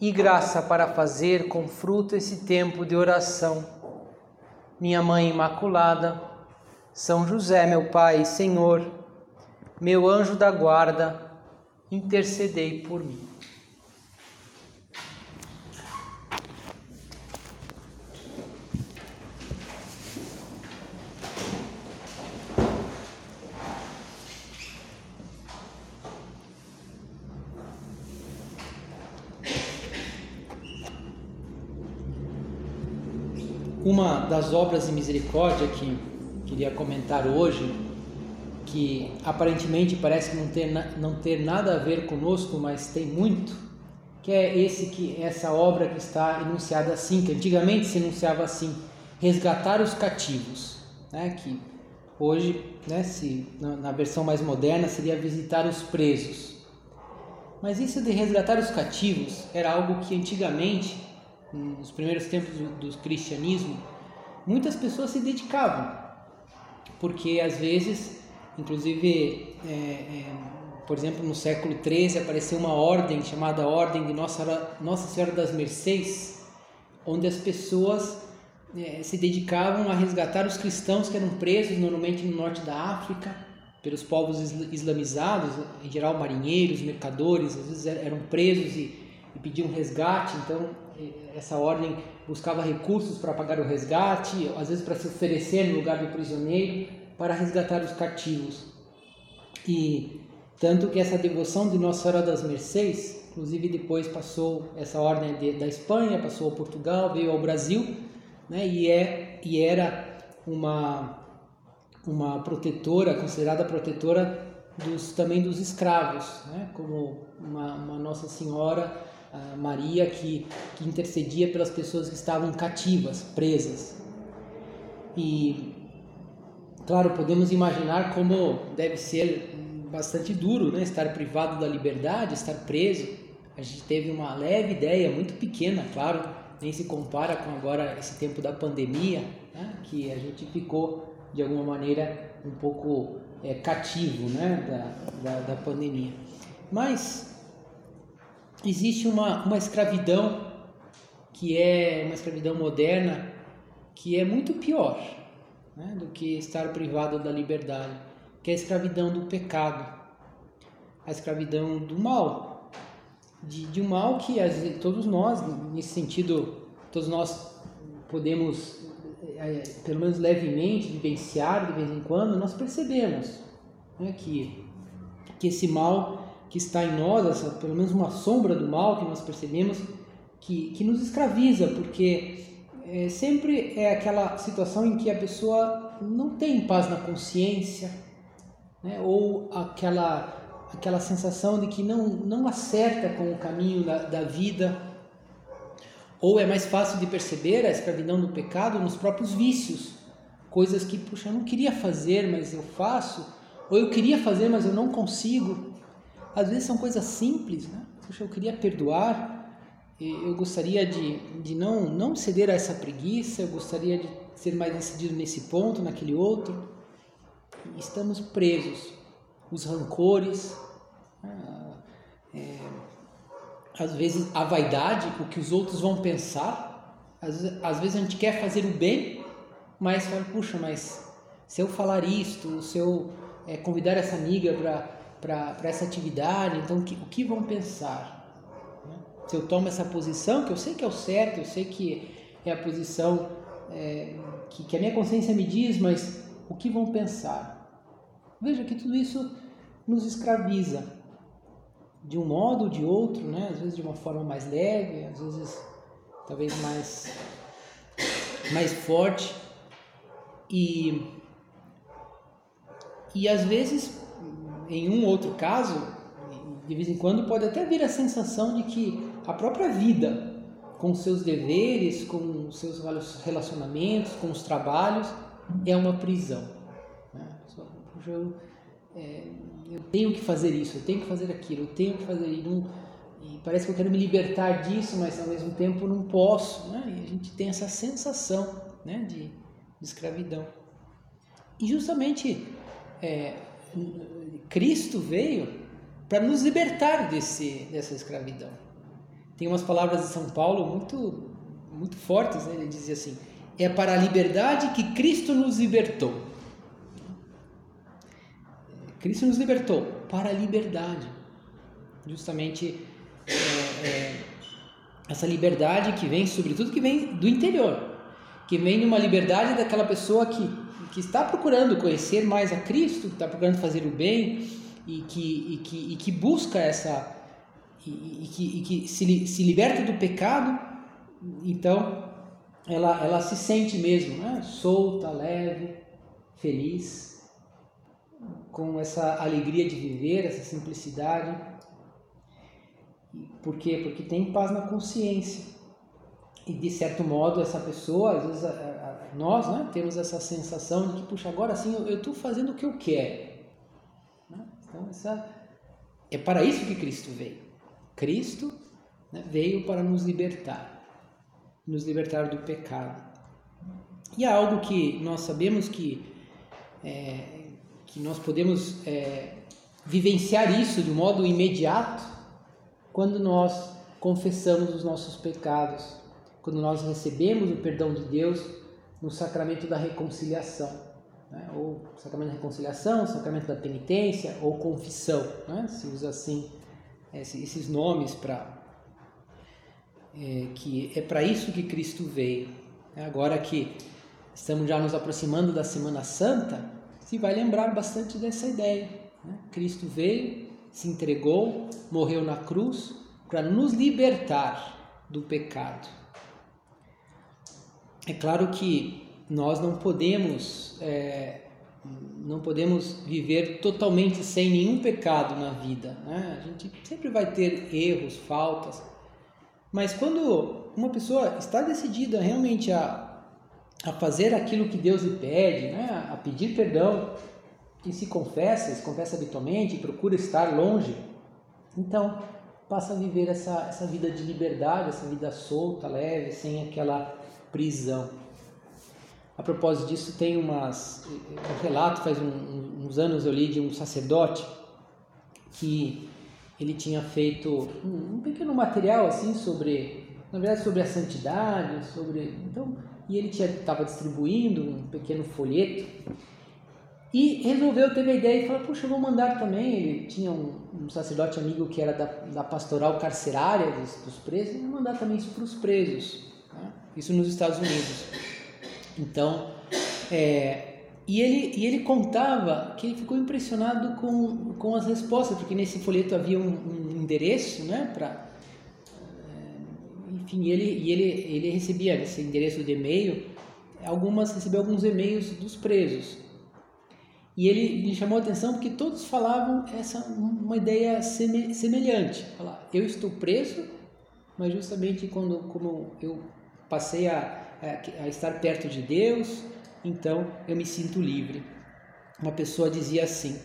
e graça para fazer com fruto esse tempo de oração. Minha Mãe Imaculada, São José, meu Pai Senhor, meu anjo da guarda, intercedei por mim. Uma das obras de misericórdia que queria comentar hoje, que aparentemente parece não ter, não ter nada a ver conosco, mas tem muito, que é esse que essa obra que está enunciada assim, que antigamente se enunciava assim, resgatar os cativos, né? Que hoje, né, se na, versão mais moderna seria visitar os presos. Mas isso de resgatar os cativos era algo que antigamente nos primeiros tempos do, do cristianismo, muitas pessoas se dedicavam, porque às vezes, inclusive, é, é, por exemplo, no século XIII apareceu uma ordem chamada Ordem de Nossa, Nossa Senhora das Mercês, onde as pessoas é, se dedicavam a resgatar os cristãos que eram presos, normalmente no norte da África, pelos povos islamizados, em geral marinheiros, mercadores, às vezes eram presos e, e pediam resgate, então essa ordem buscava recursos para pagar o resgate, às vezes para se oferecer no lugar do prisioneiro, para resgatar os cativos. E tanto que essa devoção de Nossa Senhora das Mercês, inclusive depois passou essa ordem de, da Espanha, passou ao Portugal, veio ao Brasil, né, e, é, e era uma, uma protetora, considerada protetora dos, também dos escravos, né, como uma, uma Nossa Senhora Maria que, que intercedia pelas pessoas que estavam cativas, presas. E, claro, podemos imaginar como deve ser bastante duro né? estar privado da liberdade, estar preso. A gente teve uma leve ideia, muito pequena, claro, nem se compara com agora esse tempo da pandemia, né? que a gente ficou de alguma maneira um pouco é, cativo né? da, da, da pandemia. Mas existe uma, uma escravidão que é uma escravidão moderna que é muito pior né, do que estar privado da liberdade, que é a escravidão do pecado, a escravidão do mal, de, de um mal que todos nós, nesse sentido, todos nós podemos, é, pelo menos levemente, vivenciar de vez em quando, nós percebemos né, que, que esse mal que está em nós, essa, pelo menos uma sombra do mal que nós percebemos, que, que nos escraviza, porque é, sempre é aquela situação em que a pessoa não tem paz na consciência, né? ou aquela, aquela sensação de que não, não acerta com o caminho da, da vida, ou é mais fácil de perceber a escravidão do pecado nos próprios vícios, coisas que, puxa, eu não queria fazer, mas eu faço, ou eu queria fazer, mas eu não consigo. Às vezes são coisas simples, né? Puxa, eu queria perdoar, eu gostaria de, de não, não ceder a essa preguiça, eu gostaria de ser mais decidido nesse ponto, naquele outro. Estamos presos. Os rancores, ah, é, às vezes a vaidade, o que os outros vão pensar. Às, às vezes a gente quer fazer o bem, mas fala, puxa, mas se eu falar isto, se eu é, convidar essa amiga para para essa atividade, então o que, o que vão pensar? Né? Se eu tomo essa posição, que eu sei que é o certo, eu sei que é a posição é, que, que a minha consciência me diz, mas o que vão pensar? Veja que tudo isso nos escraviza de um modo ou de outro, né? às vezes de uma forma mais leve, às vezes talvez mais, mais forte. E, e às vezes em um outro caso, de vez em quando pode até vir a sensação de que a própria vida com seus deveres, com seus relacionamentos, com os trabalhos, é uma prisão. Né? Eu, é, eu tenho que fazer isso, eu tenho que fazer aquilo, eu tenho que fazer não, e parece que eu quero me libertar disso, mas ao mesmo tempo não posso. Né? E a gente tem essa sensação né, de, de escravidão. E justamente é, Cristo veio para nos libertar desse, dessa escravidão tem umas palavras de São Paulo muito, muito fortes, né? ele dizia assim: é para a liberdade que Cristo nos libertou. Cristo nos libertou para a liberdade. Justamente é, é, essa liberdade que vem, sobretudo, que vem do interior, que vem de uma liberdade daquela pessoa que, que está procurando conhecer mais a Cristo, que está procurando fazer o bem e que, e que, e que busca essa e, e, que, e que se, se liberta do pecado, então ela, ela se sente mesmo né? solta, leve, feliz, com essa alegria de viver, essa simplicidade. Por quê? Porque tem paz na consciência. E de certo modo, essa pessoa, às vezes nós né, temos essa sensação de que, puxa, agora sim eu estou fazendo o que eu quero. Né? Então, essa, é para isso que Cristo veio. Cristo né, veio para nos libertar, nos libertar do pecado. E há algo que nós sabemos que, é, que nós podemos é, vivenciar isso de modo imediato quando nós confessamos os nossos pecados, quando nós recebemos o perdão de Deus no sacramento da reconciliação. Né? Ou sacramento da reconciliação, sacramento da penitência, ou confissão, né? se usa assim esses nomes para é, que é para isso que Cristo veio. É agora que estamos já nos aproximando da Semana Santa, se vai lembrar bastante dessa ideia. Né? Cristo veio, se entregou, morreu na cruz para nos libertar do pecado. É claro que nós não podemos é, não podemos viver totalmente sem nenhum pecado na vida. Né? A gente sempre vai ter erros, faltas. Mas quando uma pessoa está decidida realmente a, a fazer aquilo que Deus lhe pede, né? a pedir perdão, e se confessa, se confessa habitualmente, procura estar longe, então passa a viver essa, essa vida de liberdade, essa vida solta, leve, sem aquela prisão. A propósito disso, tem umas, um relato, faz um, uns anos eu li de um sacerdote que ele tinha feito um, um, pequeno material assim sobre, na verdade, sobre a santidade, sobre, então, e ele estava distribuindo um pequeno folheto e resolveu, teve a ideia e falou, puxa, eu vou mandar também, ele tinha um, um sacerdote amigo que era da, da pastoral carcerária dos, dos presos, vou mandar também isso para os presos? Isso nos Estados Unidos. Então, é, e, ele, e ele contava que ele ficou impressionado com, com as respostas, porque nesse folheto havia um, um endereço, né, para é, enfim, ele, e ele, ele recebia esse endereço de e-mail, algumas recebeu alguns e-mails dos presos. E ele me chamou a atenção porque todos falavam essa uma ideia semelhante. Falar, eu estou preso, mas justamente quando como eu passei a a estar perto de Deus, então eu me sinto livre. Uma pessoa dizia assim,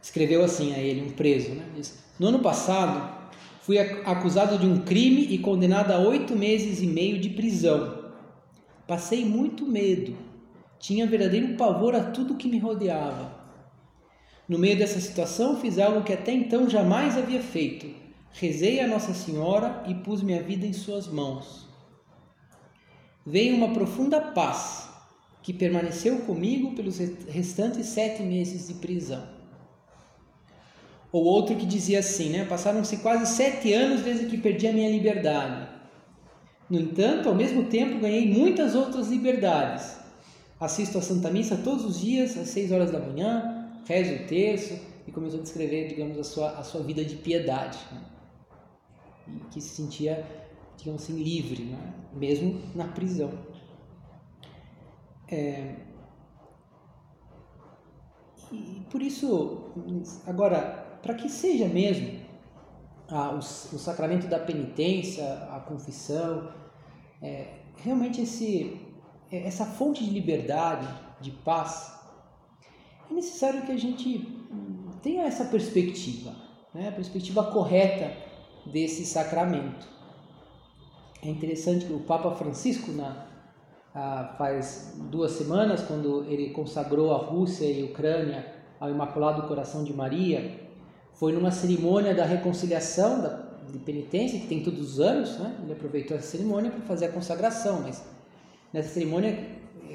escreveu assim a ele, um preso, né? Diz, no ano passado fui acusado de um crime e condenado a oito meses e meio de prisão. Passei muito medo, tinha verdadeiro pavor a tudo que me rodeava. No meio dessa situação fiz algo que até então jamais havia feito. Rezei a Nossa Senhora e pus minha vida em suas mãos veio uma profunda paz que permaneceu comigo pelos restantes sete meses de prisão. Ou outro que dizia assim, né? Passaram-se quase sete anos desde que perdi a minha liberdade. No entanto, ao mesmo tempo, ganhei muitas outras liberdades. Assisto a Santa Missa todos os dias, às seis horas da manhã, rezo o terço e começou a descrever, digamos, a sua, a sua vida de piedade. Né? E que se sentia digamos assim, livre, né? mesmo na prisão. É, e por isso, agora, para que seja mesmo a, o, o, sacramento da penitência, a confissão, é, realmente esse, essa fonte de liberdade, de paz, é necessário que a gente tenha essa perspectiva, né? a perspectiva correta desse sacramento. É interessante que o Papa Francisco, na, faz duas semanas, quando ele consagrou a Rússia e a Ucrânia ao Imaculado Coração de Maria, foi numa cerimônia da reconciliação da, de penitência, que tem todos os anos, né? ele aproveitou essa cerimônia para fazer a consagração, mas nessa cerimônia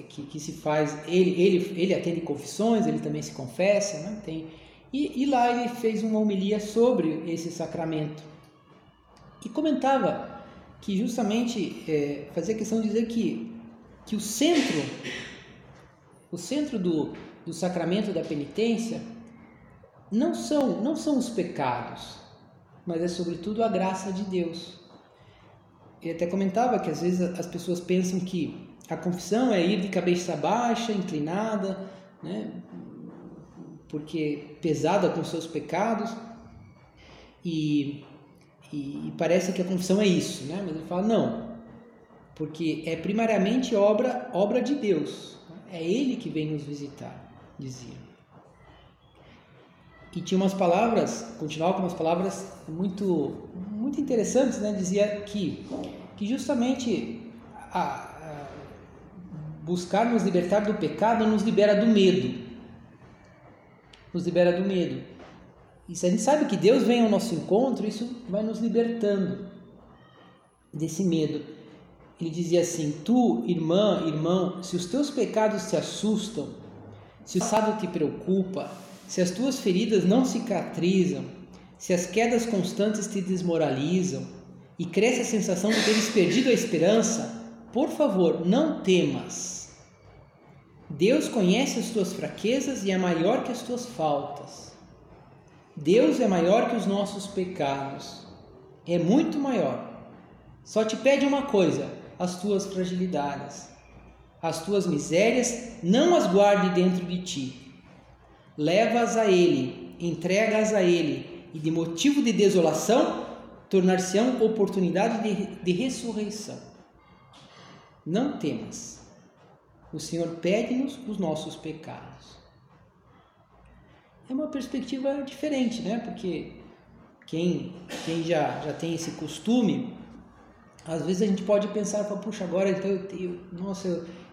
que, que se faz, ele, ele, ele atende confissões, ele também se confessa, né? tem, e, e lá ele fez uma homilia sobre esse sacramento e comentava que justamente é, fazia questão de dizer que que o centro, o centro do, do sacramento da penitência não são, não são os pecados, mas é sobretudo a graça de Deus. Ele até comentava que às vezes as pessoas pensam que a confissão é ir de cabeça baixa, inclinada, né, porque pesada com seus pecados, e, e, e parece que a confissão é isso, né? mas ele fala: não, porque é primariamente obra, obra de Deus. É Ele que vem nos visitar, dizia. E tinha umas palavras, continuava com umas palavras muito, muito interessantes, né? Dizia que, que justamente a, a buscar nos libertar do pecado nos libera do medo. Nos libera do medo. E se a gente sabe que Deus vem ao nosso encontro, isso vai nos libertando desse medo. Ele dizia assim: Tu, irmã, irmão, se os teus pecados te assustam, se o passado te preocupa, se as tuas feridas não cicatrizam, se as quedas constantes te desmoralizam e cresce a sensação de teres perdido a esperança, por favor, não temas. Deus conhece as tuas fraquezas e é maior que as tuas faltas. Deus é maior que os nossos pecados. É muito maior. Só te pede uma coisa: as tuas fragilidades. As tuas misérias não as guarde dentro de ti. Leva-as a Ele, entrega-as a Ele, e de motivo de desolação, tornar-se-ão oportunidade de, de ressurreição. Não temas. O Senhor pede-nos os nossos pecados. É uma perspectiva diferente, né? Porque quem, quem já, já tem esse costume às vezes a gente pode pensar, puxa, agora então eu tenho, nossa,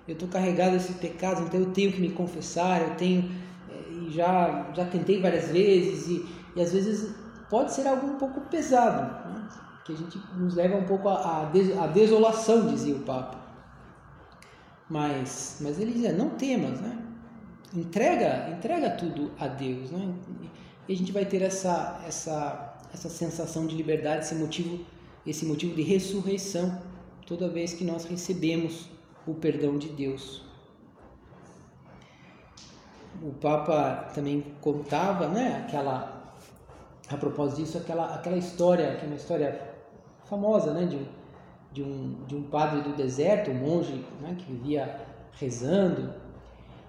eu estou carregado desse pecado, então eu tenho que me confessar, eu tenho, eh, e já, já tentei várias vezes, e, e às vezes pode ser algo um pouco pesado, né? que a gente nos leva um pouco à desolação, dizia o Papa. Mas, mas ele dizia, não temas, né? Entrega, entrega tudo a Deus, né? E a gente vai ter essa, essa, essa sensação de liberdade, esse motivo esse motivo de ressurreição toda vez que nós recebemos o perdão de Deus. O Papa também contava, né, aquela a propósito disso, aquela aquela história, que é uma história famosa, né, de um de um, de um padre do deserto, um monge, né, que vivia rezando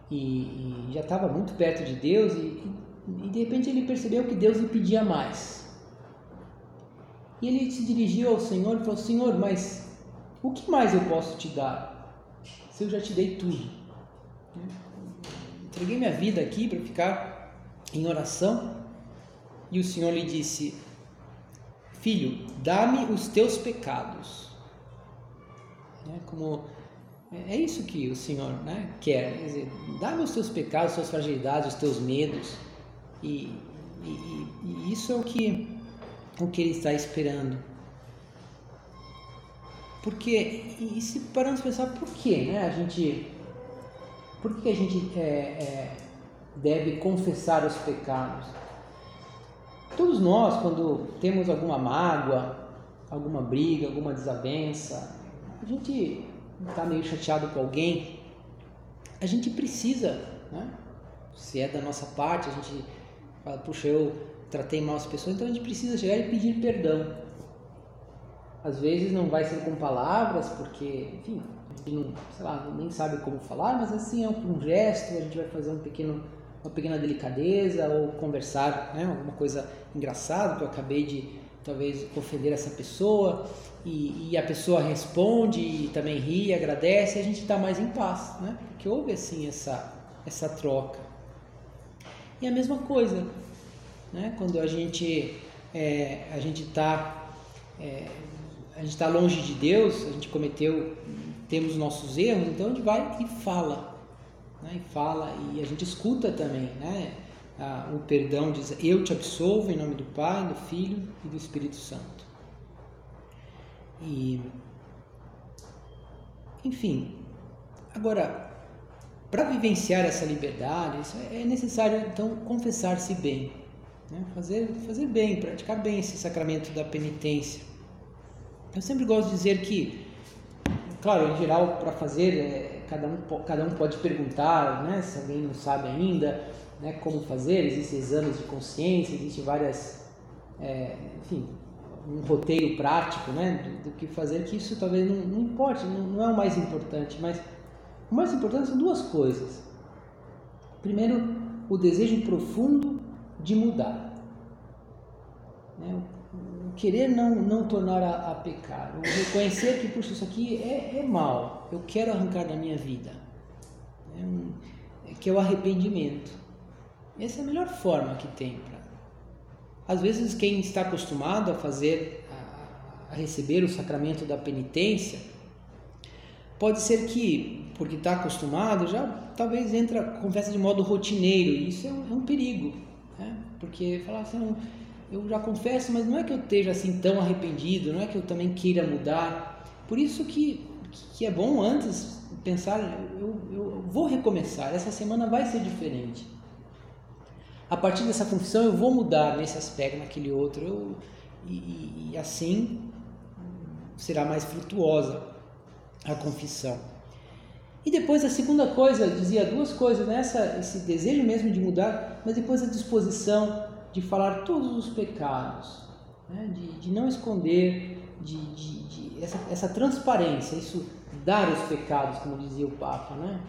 e, e já estava muito perto de Deus e, e de repente ele percebeu que Deus lhe pedia mais. E ele se dirigiu ao Senhor e falou: Senhor, mas o que mais eu posso te dar? Se eu já te dei tudo. Entreguei minha vida aqui para ficar em oração. E o Senhor lhe disse: Filho, dá-me os teus pecados. É como é isso que o Senhor né, quer, quer dizer, dá-me os teus pecados, as tuas fragilidades, os teus medos. E, e, e isso é o que o que ele está esperando. Porque, e se paramos pensar por que né, a gente, por que a gente é, é, deve confessar os pecados? Todos nós, quando temos alguma mágoa, alguma briga, alguma desavença, a gente está meio chateado com alguém, a gente precisa, né? se é da nossa parte, a gente fala, puxa, eu tratei mal as pessoas, então a gente precisa chegar e pedir perdão. Às vezes não vai ser com palavras, porque, enfim, a gente não, sei lá, nem sabe como falar, mas assim é um gesto, a gente vai fazer um pequeno, uma pequena delicadeza ou conversar, né, alguma coisa engraçada que eu acabei de, talvez ofender essa pessoa e, e, a pessoa responde e também ri, agradece, e a gente está mais em paz, né? Porque houve assim essa essa troca. E a mesma coisa, né? Quando a gente é, a gente está é, a gente está longe de Deus, a gente cometeu, temos nossos erros, então a gente vai e fala, né? E fala e a gente escuta também, né? Ah, o perdão diz: Eu te absolvo em nome do Pai, do Filho e do Espírito Santo. E, enfim, agora, para vivenciar essa liberdade, é necessário então confessar-se bem, né? fazer, fazer bem, praticar bem esse sacramento da penitência. Eu sempre gosto de dizer que, claro, em geral, para fazer, é, cada, um, cada um pode perguntar, né, se alguém não sabe ainda né, como fazer, existem exames de consciência, existem várias, é, enfim, um roteiro prático né, do, do, que fazer, que isso talvez não, não importe, não, não, é o mais importante, mas o mais importante são duas coisas. Primeiro, o desejo profundo de mudar. Né, o querer não, não tornar a, a pecar, o reconhecer que, puxa, isso aqui é, é mal, eu quero arrancar da minha vida. É um, que é o arrependimento. Essa é a melhor forma que tem para. Às vezes quem está acostumado a fazer, a, a receber o sacramento da penitência, pode ser que, porque está acostumado, já talvez entra confessa de modo rotineiro. E isso é um, é um perigo, né? Porque falar assim, eu já confesso, mas não é que eu esteja assim tão arrependido, não é que eu também queira mudar. Por isso que, que é bom antes pensar, eu, eu vou recomeçar, essa semana vai ser diferente a partir dessa confissão eu vou mudar nesse aspecto, naquele outro, eu, e, e, assim será mais frutuosa a confissão. E depois a segunda coisa, dizia duas coisas, nessa né? esse desejo mesmo de mudar, mas depois a disposição de falar todos os pecados, né? de, de não esconder, de, de, de, essa, essa transparência, isso dar os pecados, como dizia o Papa, né?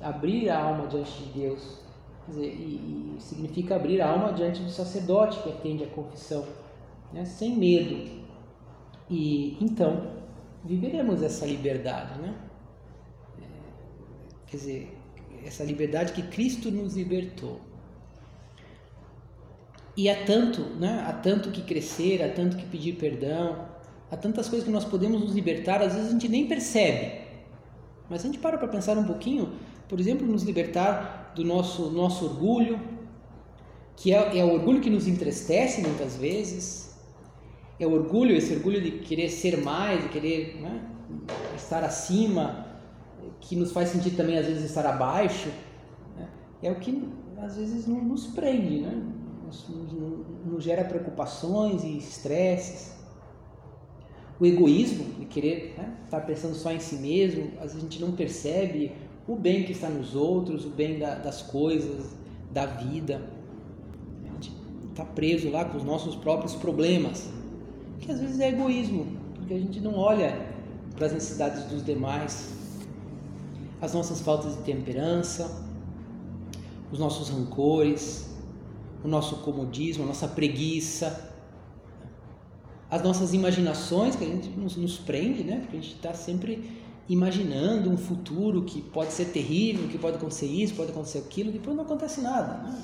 abrir a alma diante de Deus dizer, e, e, significa abrir a alma diante do sacerdote que atende a confissão, né, sem medo. E então viveremos essa liberdade, né? É, quer dizer, essa liberdade que Cristo nos libertou. E há tanto, né? Há tanto que crescer, há tanto que pedir perdão, há tantas coisas que nós podemos nos libertar, às vezes a gente nem percebe. Mas a gente para para pensar um pouquinho, por exemplo, nos libertar do nosso, nosso orgulho, que é, é o orgulho que nos entristece muitas vezes, é o orgulho, esse orgulho de querer ser mais, de querer né, estar acima, que nos faz sentir também às vezes estar abaixo, né, é o que às vezes nos prende, né, nos, nos, nos gera preocupações e estresses. O egoísmo, de querer né, estar pensando só em si mesmo, às vezes a gente não percebe o bem que está nos outros, o bem da, das coisas, da vida. A gente está preso lá com os nossos próprios problemas, que às vezes é egoísmo, porque a gente não olha para as necessidades dos demais, as nossas faltas de temperança, os nossos rancores, o nosso comodismo, a nossa preguiça, as nossas imaginações que a gente nos, prende, né? Porque a gente está sempre imaginando um futuro que pode ser terrível, que pode acontecer isso, pode acontecer aquilo, depois não acontece nada.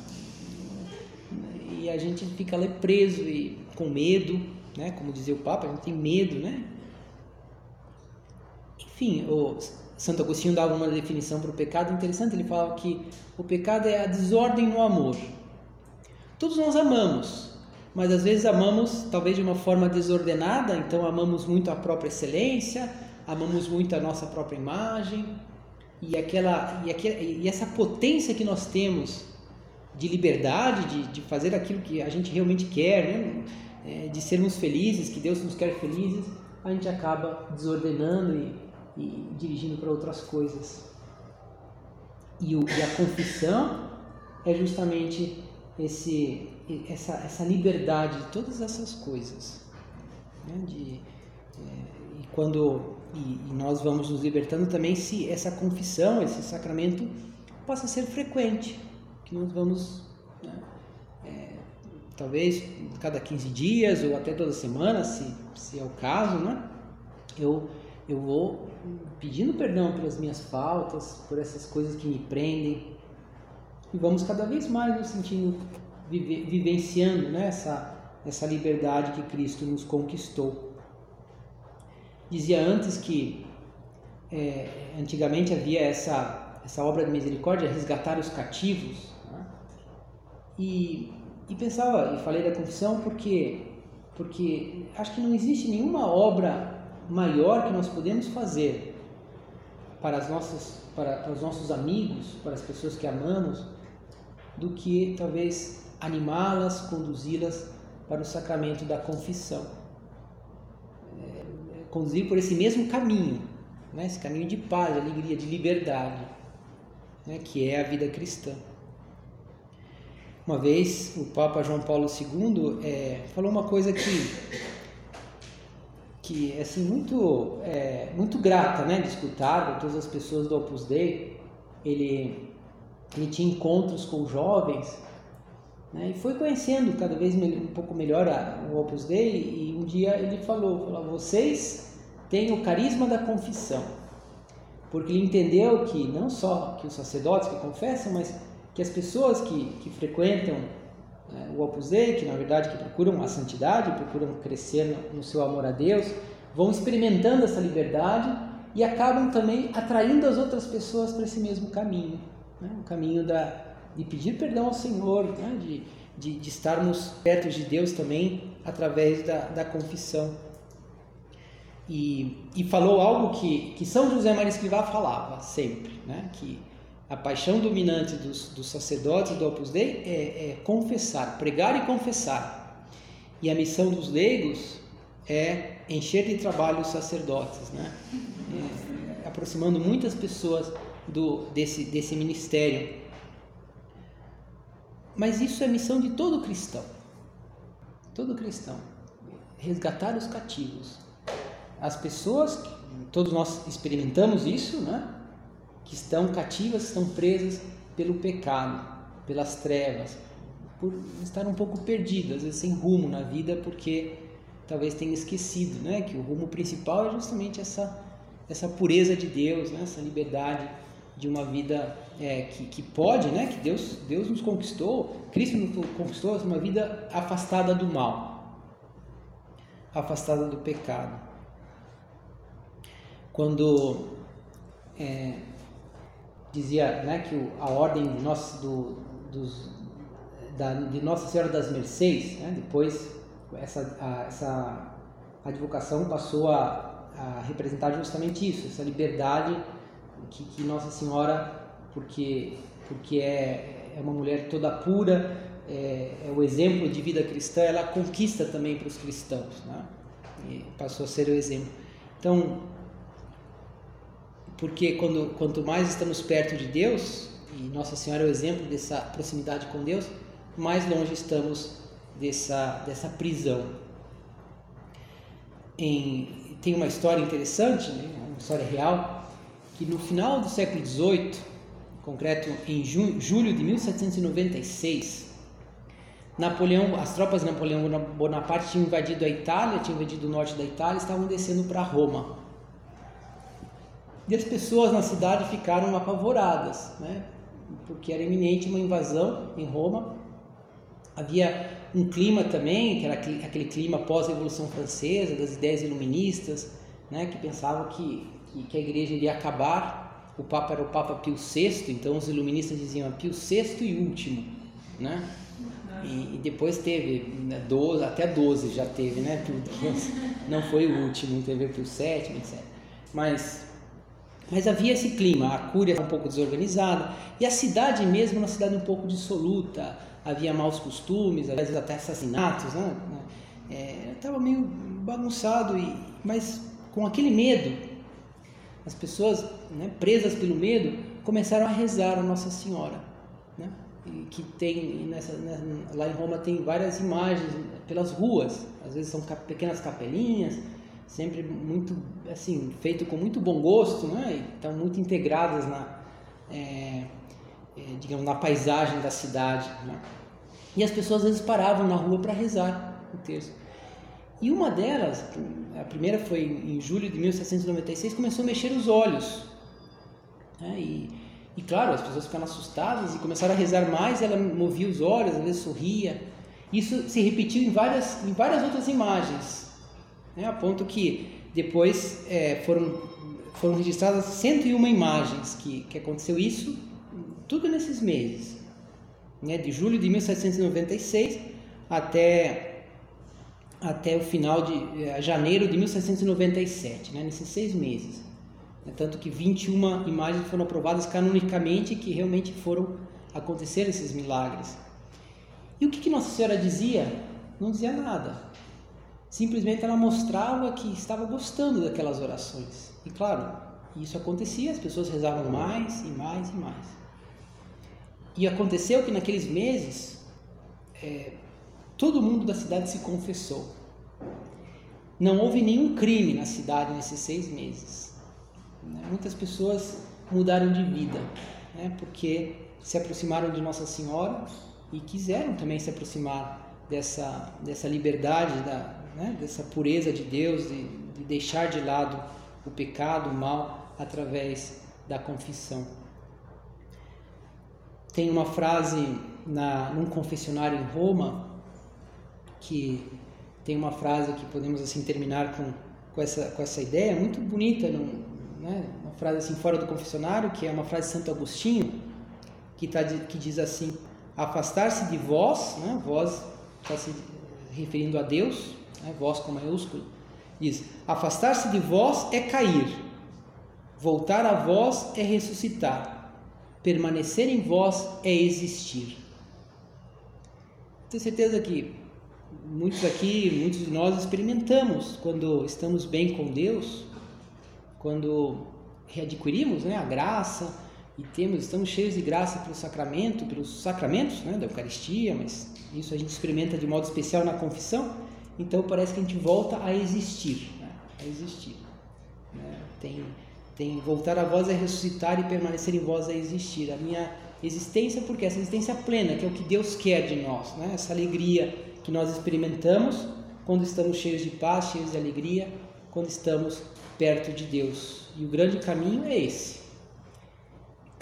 E a gente fica ali preso e com medo, né? como dizia o Papa, a gente tem medo, né? Enfim, o Santo Agostinho dava uma definição para o pecado interessante, ele falava que o pecado é a desordem no amor. Todos nós amamos, mas às vezes amamos talvez de uma forma desordenada, então amamos muito a própria excelência, amamos muito a nossa própria imagem e aquela e, aquela, e essa potência que nós temos de liberdade, de, de fazer aquilo que a gente realmente quer, né? É, de sermos felizes, que Deus nos quer felizes, a gente acaba desordenando e, e dirigindo para outras coisas. E, o, e, a confissão é justamente esse, essa, essa liberdade de todas essas coisas. Né? De, é, e quando e, e nós vamos nos libertando também se essa confissão, esse sacramento possa ser frequente, que nós vamos né, é, talvez cada 15 dias ou até toda semana, se, se é o caso, né? Eu, eu vou pedindo perdão pelas minhas faltas, por essas coisas que me prendem. E vamos cada vez mais nos sentindo, vive, vivenciando né, essa, essa liberdade que Cristo nos conquistou. Dizia antes que é, antigamente havia essa, essa obra de misericórdia, resgatar os cativos. Né? E, e pensava, e falei da confissão porque, porque acho que não existe nenhuma obra maior que nós podemos fazer para, as nossas, para, para os nossos amigos, para as pessoas que amamos, do que talvez animá-las, conduzi-las para o sacramento da confissão. Conduzir por esse mesmo caminho, né? esse caminho de paz, de alegria, de liberdade, né? que é a vida cristã. Uma vez o Papa João Paulo II é, falou uma coisa que que é assim muito é, muito grata né de escutar todas as pessoas do Opus Dei ele ele tinha encontros com jovens né, e foi conhecendo cada vez um pouco melhor a, o Opus Dei e um dia ele falou, falou vocês têm o carisma da confissão porque ele entendeu que não só que os sacerdotes que confessam mas que as pessoas que, que frequentam né, o Opus Dei, que na verdade que procuram a santidade, procuram crescer no, no seu amor a Deus, vão experimentando essa liberdade e acabam também atraindo as outras pessoas para esse mesmo caminho, né? o caminho da, de pedir perdão ao Senhor, né? de, de, de, estarmos perto de Deus também através da, da confissão. E, e falou algo que, que São José Maria Escrivá falava sempre, né? que a paixão dominante dos, dos sacerdotes do Opus Dei é, é, confessar, pregar e confessar. E a missão dos leigos é encher de trabalho os sacerdotes, né? É, aproximando muitas pessoas do, desse, desse ministério. Mas isso é missão de todo cristão. Todo cristão. Resgatar os cativos. As pessoas, todos nós experimentamos isso, né? que estão cativas, estão presas pelo pecado, pelas trevas, por estar um pouco perdidas, às vezes sem rumo na vida, porque talvez tenham esquecido, né, que o rumo principal é justamente essa essa pureza de Deus, né, essa liberdade de uma vida é, que, que pode, né, que Deus Deus nos conquistou, Cristo nos conquistou uma vida afastada do mal, afastada do pecado. Quando é, dizia né, que a ordem de, nosso, do, dos, da, de Nossa Senhora das Mercês, né, depois essa, a, essa advocação passou a, a, representar justamente isso, essa liberdade que, que Nossa Senhora, porque, porque é, é uma mulher toda pura, é, é, o exemplo de vida cristã, ela conquista também para os cristãos, né? E passou a ser o exemplo. Então, porque quando, quanto mais estamos perto de Deus, e Nossa Senhora é o exemplo dessa proximidade com Deus, mais longe estamos dessa, dessa prisão. Em, tem uma história interessante, né, uma história real, que no final do século XVIII, em concreto em julho, de 1796, Napoleão, as tropas de Napoleão Bonaparte tinham invadido a Itália, tinham invadido o norte da Itália, estavam descendo para Roma. E as pessoas na cidade ficaram apavoradas, né? porque era iminente uma invasão em Roma. Havia um clima também, que era aquele clima pós-revolução francesa, das ideias iluministas, né? que pensavam que, que, que a igreja iria acabar. O Papa era o Papa Pio VI, então os iluministas diziam Pio VI e último. Né? E, e depois teve né, 12, até 12 já teve, né? Não foi o último, teve Pio VII, etc. Mas mas havia esse clima, a cúria um pouco desorganizada e a cidade mesmo uma cidade um pouco dissoluta, havia maus costumes, às vezes até assassinatos, né? Estava é, meio bagunçado, e, mas com aquele medo, as pessoas né, presas pelo medo começaram a rezar a Nossa Senhora, né? Que tem nessa, lá em Roma tem várias imagens pelas ruas, às vezes são pequenas capelinhas sempre muito assim feito com muito bom gosto, né? E estão muito integradas na é, é, digamos na paisagem da cidade. Né? E as pessoas às vezes paravam na rua para rezar o terço. E uma delas, a primeira foi em julho de 1796, começou a mexer os olhos. Né? E, e claro, as pessoas ficaram assustadas e começaram a rezar mais. Ela movia os olhos, às vezes sorria. Isso se repetiu em várias, em várias outras imagens, né? a ponto que depois é, foram, foram registradas 101 imagens que, que aconteceu isso, tudo nesses meses, né? de julho de 1796 até, até o final de é, janeiro de 1797, né? nesses seis meses. É tanto que 21 imagens foram aprovadas canonicamente que realmente foram acontecer esses milagres. E o que, que Nossa Senhora dizia? Não dizia nada. Simplesmente ela mostrava que estava gostando daquelas orações. E claro, isso acontecia, as pessoas rezavam mais e mais e mais. E aconteceu que naqueles meses, é, todo mundo da cidade se confessou. Não houve nenhum crime na cidade nesses seis meses. Né? Muitas pessoas mudaram de vida, né? porque se aproximaram de Nossa Senhora e quiseram também se aproximar dessa, dessa liberdade, da, né, dessa pureza de Deus, de, de deixar de lado o pecado, o mal, através da confissão. Tem uma frase na, num confessionário em Roma que tem uma frase que podemos assim terminar com, com, essa, com essa ideia muito bonita, num, né, uma frase assim fora do confessionário, que é uma frase de Santo Agostinho, que, tá, que diz assim: afastar-se de vós, né? vós está se referindo a Deus, né? vós com maiúsculo, diz: afastar-se de vós é cair, voltar a vós é ressuscitar, permanecer em vós é existir. Tenho certeza que muitos aqui, muitos de nós experimentamos quando estamos bem com Deus, quando readquirimos né, a graça, e temos, estamos cheios de graça pelo sacramento, pelos sacramentos né, da Eucaristia, mas isso a gente experimenta de modo especial na confissão, então parece que a gente volta a existir, né, a existir. Né, tem, tem voltar a voz é ressuscitar e permanecer em voz é existir. A minha existência, porque essa existência plena, que é o que Deus quer de nós, né, essa alegria que nós experimentamos quando estamos cheios de paz, cheios de alegria, quando estamos perto de Deus. E o grande caminho é esse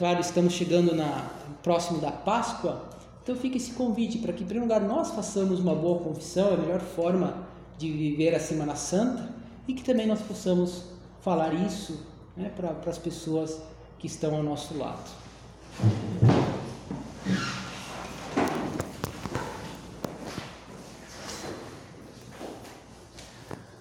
Claro, estamos chegando na, próximo da Páscoa, então fica esse convite para que, em primeiro lugar, nós façamos uma boa confissão, é a melhor forma de viver a Semana Santa, e que também nós possamos falar isso né, para as pessoas que estão ao nosso lado.